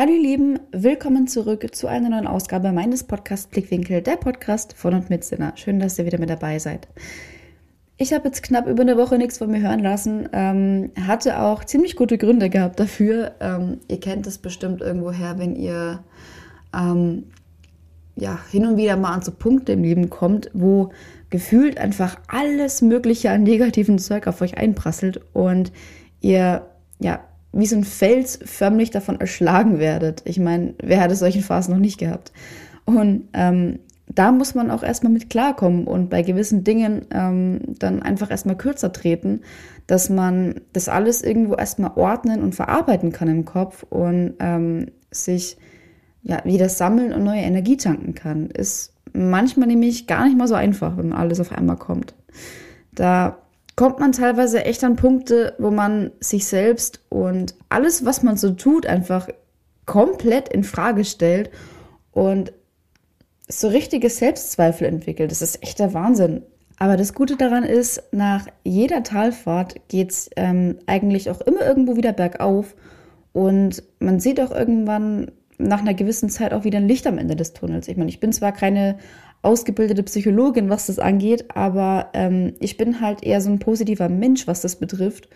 Hallo ihr Lieben, willkommen zurück zu einer neuen Ausgabe meines Podcasts Blickwinkel, der Podcast von und mit Sinner. Schön, dass ihr wieder mit dabei seid. Ich habe jetzt knapp über eine Woche nichts von mir hören lassen, ähm, hatte auch ziemlich gute Gründe gehabt dafür. Ähm, ihr kennt es bestimmt irgendwoher, wenn ihr ähm, ja, hin und wieder mal an so Punkte im Leben kommt, wo gefühlt einfach alles Mögliche an negativen Zeug auf euch einprasselt und ihr ja wie so ein Fels förmlich davon erschlagen werdet. Ich meine, wer hat es solchen Phasen noch nicht gehabt? Und ähm, da muss man auch erstmal mit klarkommen und bei gewissen Dingen ähm, dann einfach erstmal kürzer treten, dass man das alles irgendwo erstmal ordnen und verarbeiten kann im Kopf und ähm, sich ja, wieder sammeln und neue Energie tanken kann. Ist manchmal nämlich gar nicht mal so einfach, wenn alles auf einmal kommt. Da kommt man teilweise echt an Punkte, wo man sich selbst und alles, was man so tut, einfach komplett in Frage stellt und so richtige Selbstzweifel entwickelt. Das ist echt der Wahnsinn. Aber das Gute daran ist, nach jeder Talfahrt geht es ähm, eigentlich auch immer irgendwo wieder bergauf und man sieht auch irgendwann nach einer gewissen Zeit auch wieder ein Licht am Ende des Tunnels. Ich meine, ich bin zwar keine ausgebildete Psychologin, was das angeht, aber ähm, ich bin halt eher so ein positiver Mensch, was das betrifft,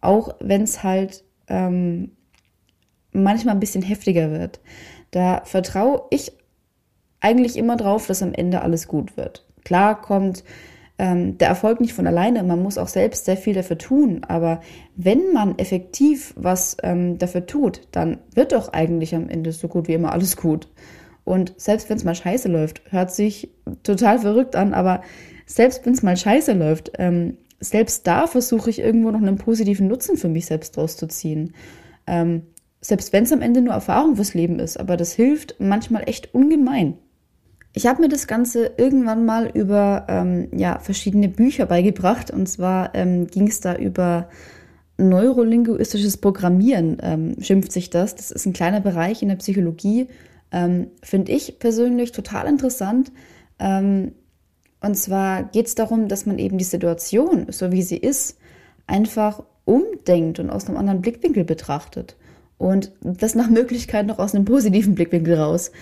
auch wenn es halt ähm, manchmal ein bisschen heftiger wird. Da vertraue ich eigentlich immer drauf, dass am Ende alles gut wird. Klar kommt ähm, der Erfolg nicht von alleine, man muss auch selbst sehr viel dafür tun, aber wenn man effektiv was ähm, dafür tut, dann wird doch eigentlich am Ende so gut wie immer alles gut. Und selbst wenn es mal scheiße läuft, hört sich total verrückt an, aber selbst wenn es mal scheiße läuft, ähm, selbst da versuche ich irgendwo noch einen positiven Nutzen für mich selbst draus zu ziehen. Ähm, selbst wenn es am Ende nur Erfahrung fürs Leben ist, aber das hilft manchmal echt ungemein. Ich habe mir das Ganze irgendwann mal über ähm, ja, verschiedene Bücher beigebracht. Und zwar ähm, ging es da über neurolinguistisches Programmieren, ähm, schimpft sich das. Das ist ein kleiner Bereich in der Psychologie, ähm, Finde ich persönlich total interessant. Ähm, und zwar geht es darum, dass man eben die Situation, so wie sie ist, einfach umdenkt und aus einem anderen Blickwinkel betrachtet. Und das nach Möglichkeit noch aus einem positiven Blickwinkel raus.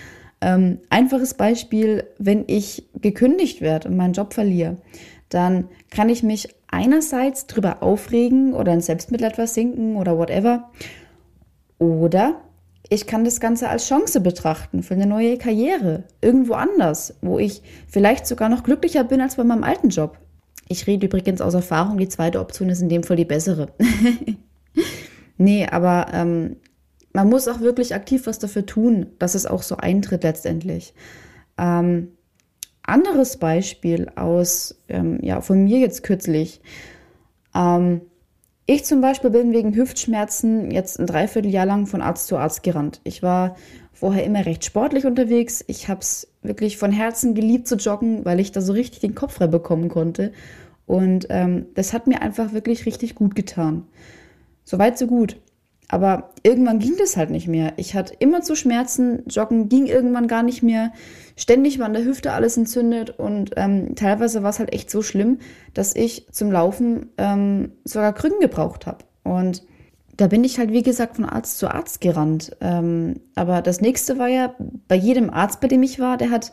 Ähm, einfaches Beispiel, wenn ich gekündigt werde und meinen Job verliere, dann kann ich mich einerseits drüber aufregen oder in Selbstmitleid versinken oder whatever. Oder ich kann das Ganze als Chance betrachten für eine neue Karriere, irgendwo anders, wo ich vielleicht sogar noch glücklicher bin als bei meinem alten Job. Ich rede übrigens aus Erfahrung, die zweite Option ist in dem Fall die bessere. nee, aber ähm, man muss auch wirklich aktiv was dafür tun, dass es auch so eintritt letztendlich. Ähm, anderes Beispiel aus, ähm, ja, von mir jetzt kürzlich. Ähm, ich zum Beispiel bin wegen Hüftschmerzen jetzt ein Dreivierteljahr lang von Arzt zu Arzt gerannt. Ich war vorher immer recht sportlich unterwegs. Ich habe es wirklich von Herzen geliebt zu joggen, weil ich da so richtig den Kopf frei bekommen konnte. Und ähm, das hat mir einfach wirklich richtig gut getan. Soweit, so gut. Aber irgendwann ging das halt nicht mehr. Ich hatte immer zu Schmerzen, Joggen ging irgendwann gar nicht mehr. Ständig war an der Hüfte alles entzündet und ähm, teilweise war es halt echt so schlimm, dass ich zum Laufen ähm, sogar Krücken gebraucht habe. Und da bin ich halt, wie gesagt, von Arzt zu Arzt gerannt. Ähm, aber das nächste war ja, bei jedem Arzt, bei dem ich war, der hat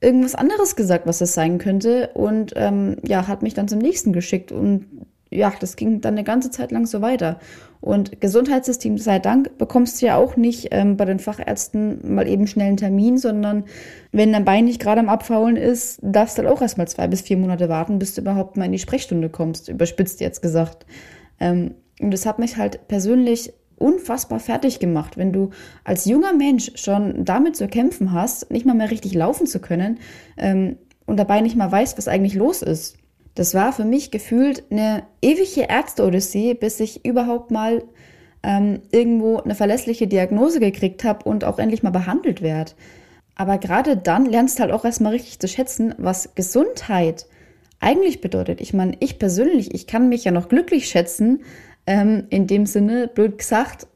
irgendwas anderes gesagt, was es sein könnte. Und ähm, ja, hat mich dann zum nächsten geschickt. Und ja, das ging dann eine ganze Zeit lang so weiter. Und Gesundheitssystem, sei Dank, bekommst du ja auch nicht ähm, bei den Fachärzten mal eben schnell einen Termin, sondern wenn dein Bein nicht gerade am Abfaulen ist, darfst du dann auch erstmal zwei bis vier Monate warten, bis du überhaupt mal in die Sprechstunde kommst, überspitzt jetzt gesagt. Ähm, und das hat mich halt persönlich unfassbar fertig gemacht, wenn du als junger Mensch schon damit zu kämpfen hast, nicht mal mehr richtig laufen zu können ähm, und dabei nicht mal weißt, was eigentlich los ist. Das war für mich gefühlt eine ewige Ärzte-Odyssee, bis ich überhaupt mal ähm, irgendwo eine verlässliche Diagnose gekriegt habe und auch endlich mal behandelt werde. Aber gerade dann lernst du halt auch erstmal richtig zu schätzen, was Gesundheit eigentlich bedeutet. Ich meine, ich persönlich, ich kann mich ja noch glücklich schätzen, ähm, in dem Sinne, blöd gesagt,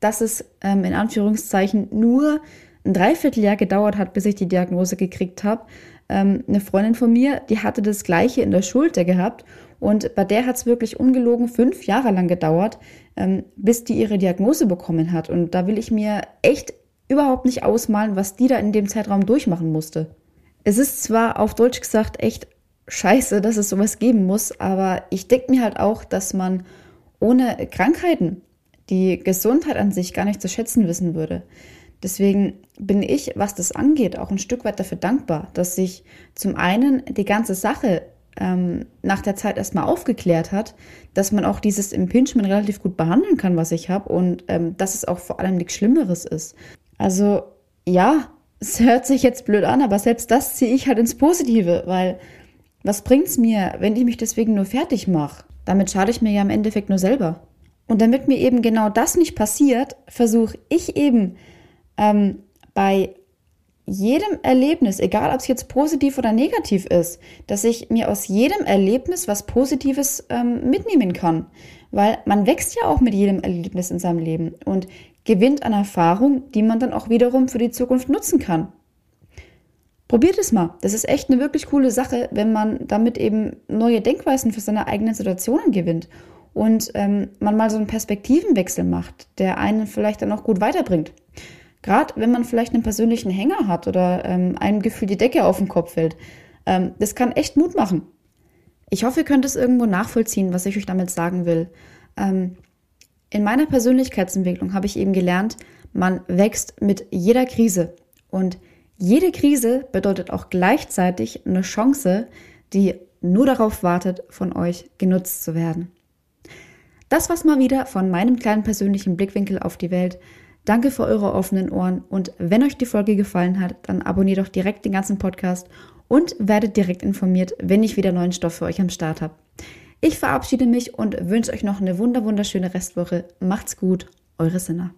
dass es ähm, in Anführungszeichen nur ein Dreivierteljahr gedauert hat, bis ich die Diagnose gekriegt habe, Ähm, eine Freundin von mir, die hatte das gleiche in der Schulter gehabt und bei der hat es wirklich ungelogen fünf Jahre lang gedauert, ähm, bis die ihre Diagnose bekommen hat. Und da will ich mir echt überhaupt nicht ausmalen, was die da in dem Zeitraum durchmachen musste. Es ist zwar auf Deutsch gesagt echt scheiße, dass es sowas geben muss, aber ich denke mir halt auch, dass man ohne Krankheiten die Gesundheit an sich gar nicht zu schätzen wissen würde. Deswegen bin ich, was das angeht, auch ein Stück weit dafür dankbar, dass sich zum einen die ganze Sache ähm, nach der Zeit erstmal aufgeklärt hat, dass man auch dieses Impingement relativ gut behandeln kann, was ich habe und ähm, dass es auch vor allem nichts Schlimmeres ist. Also ja, es hört sich jetzt blöd an, aber selbst das ziehe ich halt ins Positive, weil was bringt's mir, wenn ich mich deswegen nur fertig mache? Damit schade ich mir ja im Endeffekt nur selber. Und damit mir eben genau das nicht passiert, versuche ich eben ähm, bei jedem Erlebnis, egal ob es jetzt positiv oder negativ ist, dass ich mir aus jedem Erlebnis was Positives ähm, mitnehmen kann. Weil man wächst ja auch mit jedem Erlebnis in seinem Leben und gewinnt an Erfahrung, die man dann auch wiederum für die Zukunft nutzen kann. Probiert es mal. Das ist echt eine wirklich coole Sache, wenn man damit eben neue Denkweisen für seine eigenen Situationen gewinnt und ähm, man mal so einen Perspektivenwechsel macht, der einen vielleicht dann auch gut weiterbringt. Gerade wenn man vielleicht einen persönlichen Hänger hat oder ähm, einem Gefühl die Decke auf den Kopf fällt. Ähm, das kann echt Mut machen. Ich hoffe, ihr könnt es irgendwo nachvollziehen, was ich euch damit sagen will. Ähm, in meiner Persönlichkeitsentwicklung habe ich eben gelernt, man wächst mit jeder Krise. Und jede Krise bedeutet auch gleichzeitig eine Chance, die nur darauf wartet, von euch genutzt zu werden. Das war's mal wieder von meinem kleinen persönlichen Blickwinkel auf die Welt. Danke für eure offenen Ohren und wenn euch die Folge gefallen hat, dann abonniert doch direkt den ganzen Podcast und werdet direkt informiert, wenn ich wieder neuen Stoff für euch am Start habe. Ich verabschiede mich und wünsche euch noch eine wunder wunderschöne Restwoche. Macht's gut, eure Sinner.